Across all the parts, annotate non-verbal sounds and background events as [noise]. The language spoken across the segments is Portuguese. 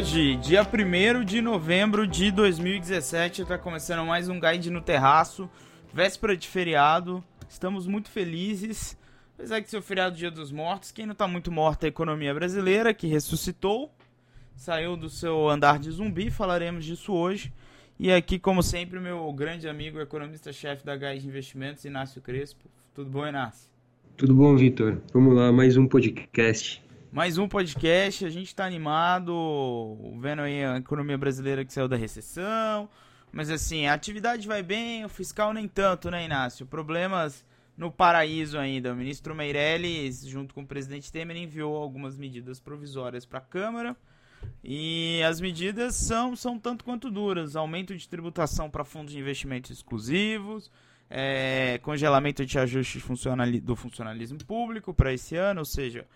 Hoje, dia 1 de novembro de 2017, está começando mais um Guide no Terraço, véspera de feriado. Estamos muito felizes, apesar ser o feriado Dia dos Mortos. Quem não está muito morto é a economia brasileira, que ressuscitou, saiu do seu andar de zumbi, falaremos disso hoje. E aqui, como sempre, meu grande amigo, economista-chefe da Guide Investimentos, Inácio Crespo. Tudo bom, Inácio? Tudo bom, Vitor? Vamos lá, mais um podcast. Mais um podcast, a gente está animado, vendo aí a economia brasileira que saiu da recessão. Mas assim, a atividade vai bem, o fiscal nem tanto, né, Inácio? Problemas no paraíso ainda. O ministro Meirelles, junto com o presidente Temer, enviou algumas medidas provisórias para a Câmara. E as medidas são, são tanto quanto duras: aumento de tributação para fundos de investimentos exclusivos, é, congelamento de ajustes funcionali do funcionalismo público para esse ano, ou seja,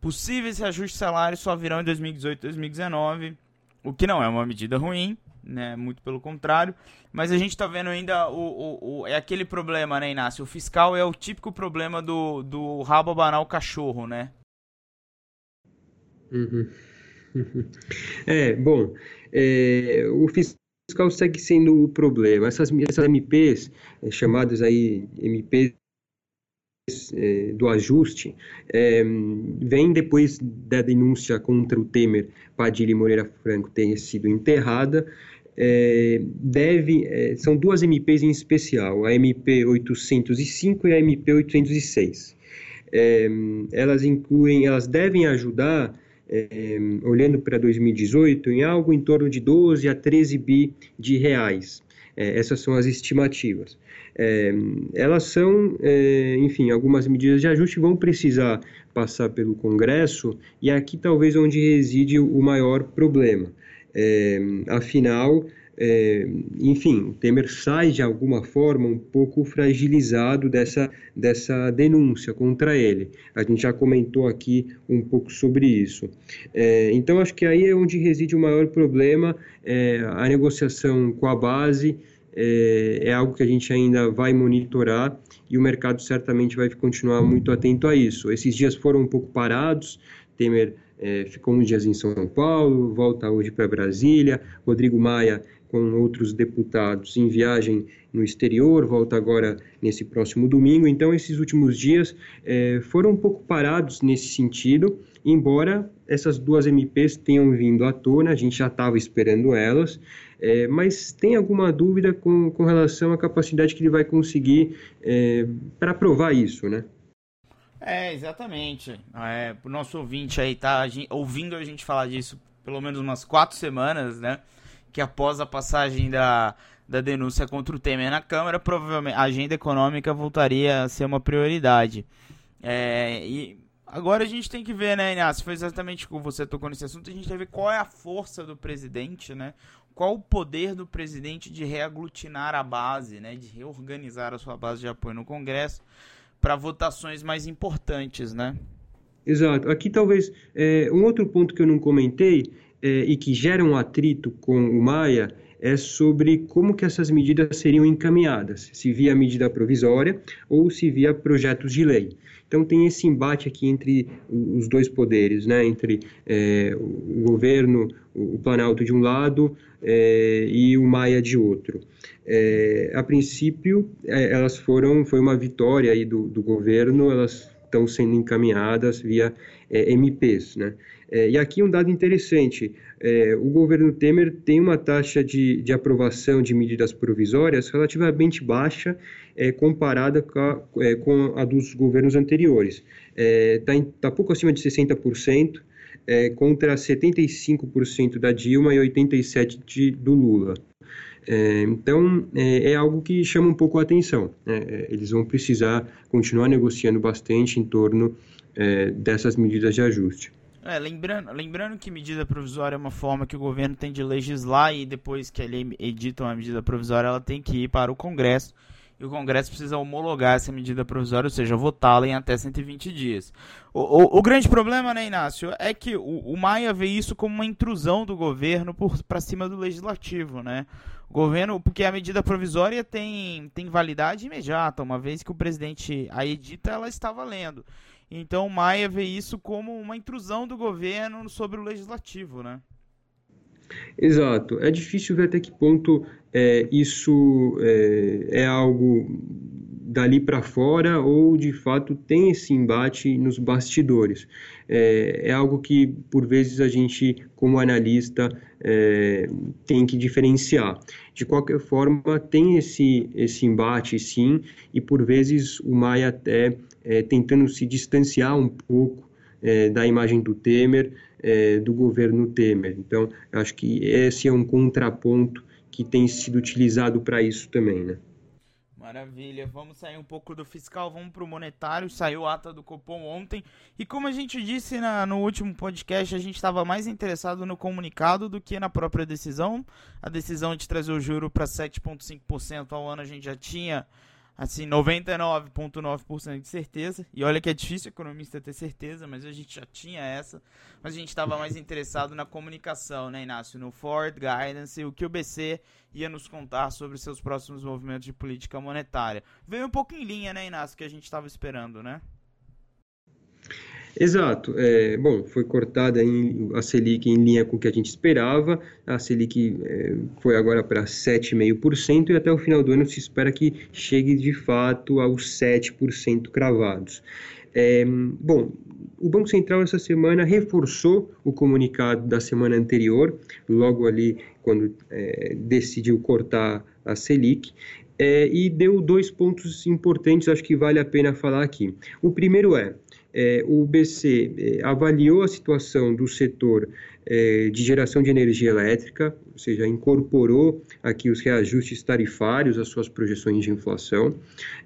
Possíveis reajustes de só virão em 2018 e 2019, o que não é uma medida ruim, né? Muito pelo contrário. Mas a gente está vendo ainda o, o, o, é aquele problema, né, Inácio? O fiscal é o típico problema do, do rabo banal cachorro, né? Uhum. [laughs] É, bom, é, o fiscal segue sendo o problema. Essas, essas MPs, é, chamadas aí MPs do ajuste é, vem depois da denúncia contra o Temer, Padilha e Moreira Franco ter sido enterrada. É, deve, é, são duas MPs em especial, a MP 805 e a MP 806. É, elas incluem, elas devem ajudar, é, olhando para 2018, em algo em torno de 12 a 13 bi de reais. Essas são as estimativas. É, elas são, é, enfim, algumas medidas de ajuste vão precisar passar pelo Congresso e aqui talvez onde reside o maior problema. É, afinal, é, enfim, Temer sai de alguma forma um pouco fragilizado dessa, dessa denúncia contra ele. A gente já comentou aqui um pouco sobre isso. É, então, acho que aí é onde reside o maior problema, é, a negociação com a base é, é, algo que a gente ainda vai monitorar e o mercado certamente vai continuar muito atento a isso. Esses dias foram um pouco parados, Temer é, ficou uns dias em São Paulo, volta hoje para Brasília, Rodrigo Maia com outros deputados em viagem no exterior, volta agora nesse próximo domingo. Então, esses últimos dias é, foram um pouco parados nesse sentido, embora essas duas MPs tenham vindo à tona, a gente já estava esperando elas, é, mas tem alguma dúvida com, com relação à capacidade que ele vai conseguir é, para provar isso, né? É, exatamente. É, o nosso ouvinte aí tá ouvindo a gente falar disso pelo menos umas quatro semanas, né? Que após a passagem da, da denúncia contra o Temer na Câmara, provavelmente a agenda econômica voltaria a ser uma prioridade. É, e agora a gente tem que ver, né, Inácio? Foi exatamente como você tocou nesse assunto. A gente tem que ver qual é a força do presidente, né? qual o poder do presidente de reaglutinar a base, né, de reorganizar a sua base de apoio no Congresso para votações mais importantes, né? Exato. Aqui talvez é, um outro ponto que eu não comentei é, e que gera um atrito com o Maia é sobre como que essas medidas seriam encaminhadas, se via medida provisória ou se via projetos de lei. Então tem esse embate aqui entre os dois poderes, né? entre é, o governo, o Planalto de um lado é, e o Maia de outro. A princípio, elas foram, foi uma vitória aí do, do governo, elas estão sendo encaminhadas via MPs, né? É, e aqui um dado interessante: é, o governo Temer tem uma taxa de, de aprovação de medidas provisórias relativamente baixa é, comparada com a, é, com a, dos governos anteriores. Está é, tá pouco acima de 60%, é, contra 75% da Dilma e 87% de, do Lula. É, então, é, é, algo que chama um pouco a atenção. Né? Eles vão precisar continuar negociando bastante em torno é, dessas medidas de ajuste. É, lembrando, lembrando que medida provisória é uma forma que o governo tem de legislar e depois que ele edita uma medida provisória, ela tem que ir para o Congresso e o Congresso precisa homologar essa medida provisória, ou seja, votá-la em até 120 dias. O, o, o, grande problema, né, Inácio, é que o, o Maia vê isso como uma intrusão do governo para cima do legislativo, né? O governo, porque a medida provisória tem, tem validade imediata, uma vez que o presidente a edita, ela está valendo. Então Maia vê isso como uma intrusão do governo sobre o legislativo, né? Exato. É difícil ver até que ponto é, isso é, é algo dali para fora ou de fato tem esse embate nos bastidores. É, é, algo que por vezes a gente, como analista, é, tem que diferenciar. De qualquer forma, tem esse, esse embate sim, e por vezes o Maia até é, tentando se distanciar um pouco é, da imagem do Temer, é, do governo Temer. Então, acho que esse é um contraponto que tem sido utilizado para isso também, né? Maravilha, vamos sair um pouco do fiscal, vamos para o monetário. Saiu a ata do Copom ontem. E como a gente disse na, no último podcast, a gente estava mais interessado no comunicado do que na própria decisão. A decisão de trazer o juro para 7,5% ao ano a gente já tinha assim, 99,9% de certeza. E olha que é difícil economista ter certeza, mas a gente já tinha essa. Mas a gente estava mais interessado na comunicação, né, Inácio? No forward guidance, o que o BC ia nos contar sobre seus próximos movimentos de política monetária. Veio um pouco em linha, né, Inácio, que a gente estava esperando, né? Exato. É, bom, foi cortada em, a Selic em linha com o que a gente esperava. A Selic é, foi agora para 7,5% e até o final do ano se espera que chegue de fato aos 7% cravados. É, bom, o Banco Central essa semana reforçou o comunicado da semana anterior, logo ali quando é, decidiu cortar a Selic. É, e deu dois pontos importantes, acho que vale a pena falar aqui. O primeiro é, é, o BC é, avaliou a situação do setor é, de geração de energia elétrica, ou seja, incorporou aqui os reajustes tarifários às suas projeções de inflação.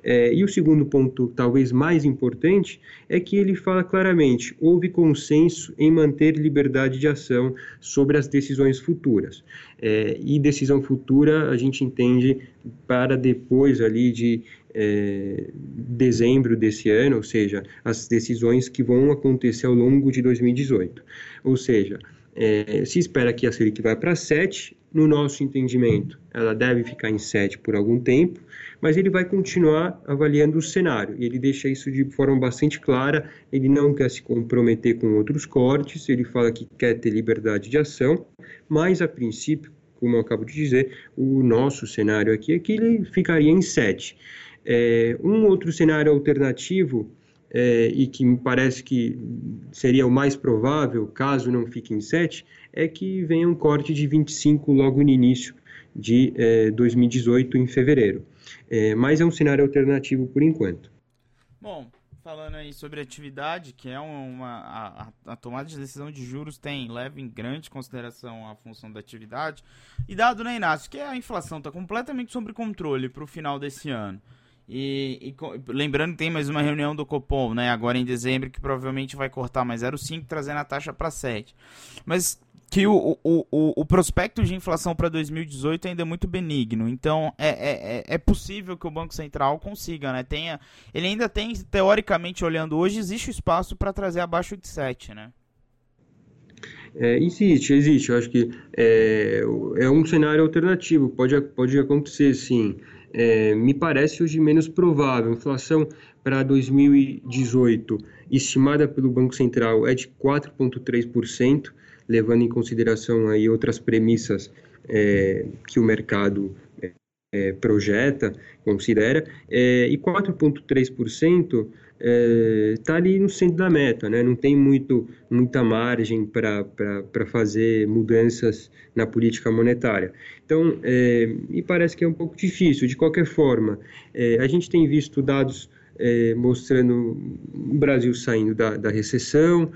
É, e o segundo ponto, talvez mais importante, é que ele fala claramente: houve consenso em manter liberdade de ação sobre as decisões futuras. É, e decisão futura a gente entende para depois ali de é, dezembro desse ano, ou seja, as decisões que vão acontecer ao longo de 2018. Ou seja, é, se espera que a Selic vá para 7, no nosso entendimento, ela deve ficar em 7 por algum tempo, mas ele vai continuar avaliando o cenário. E ele deixa isso de forma bastante clara, ele não quer se comprometer com outros cortes, ele fala que quer ter liberdade de ação, mas a princípio, como eu acabo de dizer, o nosso cenário aqui é que ele ficaria em 7. É, um outro cenário alternativo, é, e que me parece que seria o mais provável, caso não fique em 7, é que venha um corte de 25 logo no início de é, 2018, em fevereiro. É, mas é um cenário alternativo por enquanto. Bom, falando aí sobre atividade, que é uma. A, a, tomada de decisão de juros tem, leva em grande consideração a função da atividade. E dado, né, Inácio, que a inflação está completamente sob controle para o final desse ano. E, e, lembrando que tem mais uma reunião do Copom, né, agora em dezembro, que provavelmente vai cortar mais 0,5, trazendo a taxa para 7. Mas que o, o, o, o prospecto de inflação para 2018 ainda é muito benigno. Então é, é, é, é possível que o Banco Central consiga, né? Tenha, ele ainda tem, teoricamente olhando hoje, existe espaço para trazer abaixo de 7, né? É, existe, existe. Eu acho que é, é um cenário alternativo. Pode, pode acontecer, sim é, me parece hoje menos provável. A inflação para 2018, estimada pelo Banco Central, é de 4,3%, levando em consideração aí outras premissas é, que o mercado é, projeta, considera, é, e 4,3% está é, ali no centro da meta, né? não tem muito, muita margem para fazer mudanças na política monetária. Então, é, me parece que é um pouco difícil. De qualquer forma, é, a gente tem visto dados é, mostrando o Brasil saindo da, da recessão,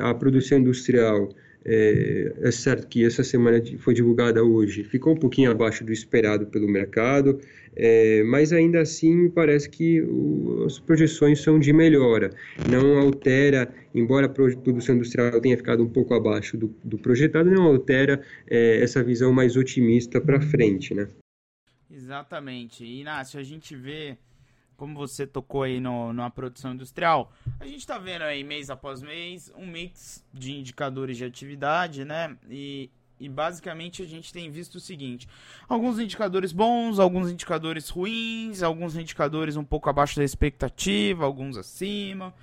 a produção industrial é, é, certo que essa semana foi divulgada hoje, ficou um pouquinho abaixo do esperado pelo mercado, é, mas ainda assim parece que o, as projeções são de melhora. Não altera, embora a produção industrial tenha ficado um pouco abaixo do, do projetado, não altera é, essa visão mais otimista para frente, né? Exatamente. Inácio, a gente vê como você tocou aí no, na produção industrial, a gente está vendo aí mês após mês um mix de indicadores de atividade, né? E, e basicamente a gente tem visto o seguinte: alguns indicadores bons, alguns indicadores ruins, alguns indicadores um pouco abaixo da expectativa, alguns acima.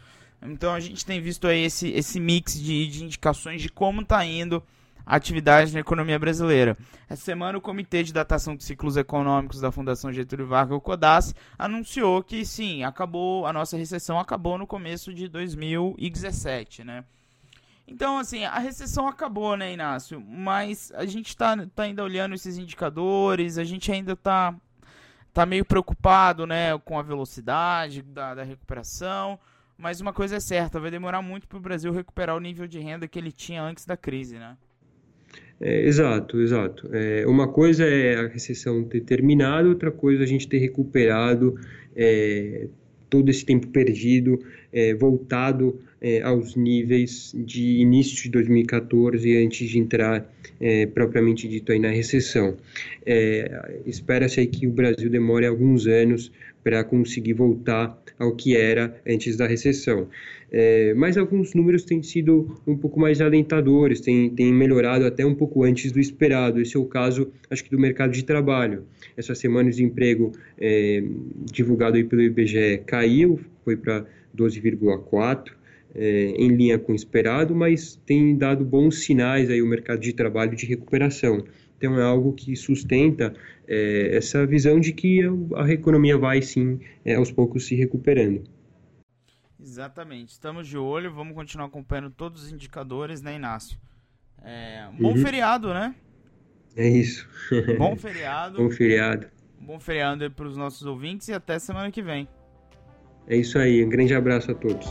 Então a gente tem visto aí esse, esse mix de, de indicações de como está indo atividade na economia brasileira. Essa semana, o Comitê de Datação de Ciclos Econômicos da Fundação Getúlio Vargas, o CODAS, anunciou que sim, acabou a nossa recessão acabou no começo de 2017, né? Então, assim, a recessão acabou, né, Inácio? Mas a gente está tá ainda olhando esses indicadores, a gente ainda está tá meio preocupado, né, com a velocidade da, da recuperação. Mas uma coisa é certa, vai demorar muito para o Brasil recuperar o nível de renda que ele tinha antes da crise, né? É, exato, exato. É, uma coisa é a recessão ter terminado, outra coisa é a gente ter recuperado é, todo esse tempo perdido, é, voltado é, aos níveis de início de 2014, antes de entrar é, propriamente dito aí na recessão. Espera-se que o Brasil demore alguns anos para conseguir voltar ao que era antes da recessão. É, mas alguns números têm sido um pouco mais alentadores, têm, têm melhorado até um pouco antes do esperado. Esse é o caso, acho que, do mercado de trabalho. Essa semana o desemprego é, divulgado pelo IBGE caiu, foi para 12,4%. É, em linha com o esperado, mas tem dado bons sinais aí o mercado de trabalho de recuperação. Então é algo que sustenta é, essa visão de que a economia vai sim é, aos poucos se recuperando. Exatamente. Estamos de olho, vamos continuar acompanhando todos os indicadores, né, Inácio? É, bom uhum. feriado, né? É isso. [laughs] Bom feriado. bom feriado. Bom feriado para os nossos ouvintes e até semana que vem. É isso aí. Um grande abraço a todos.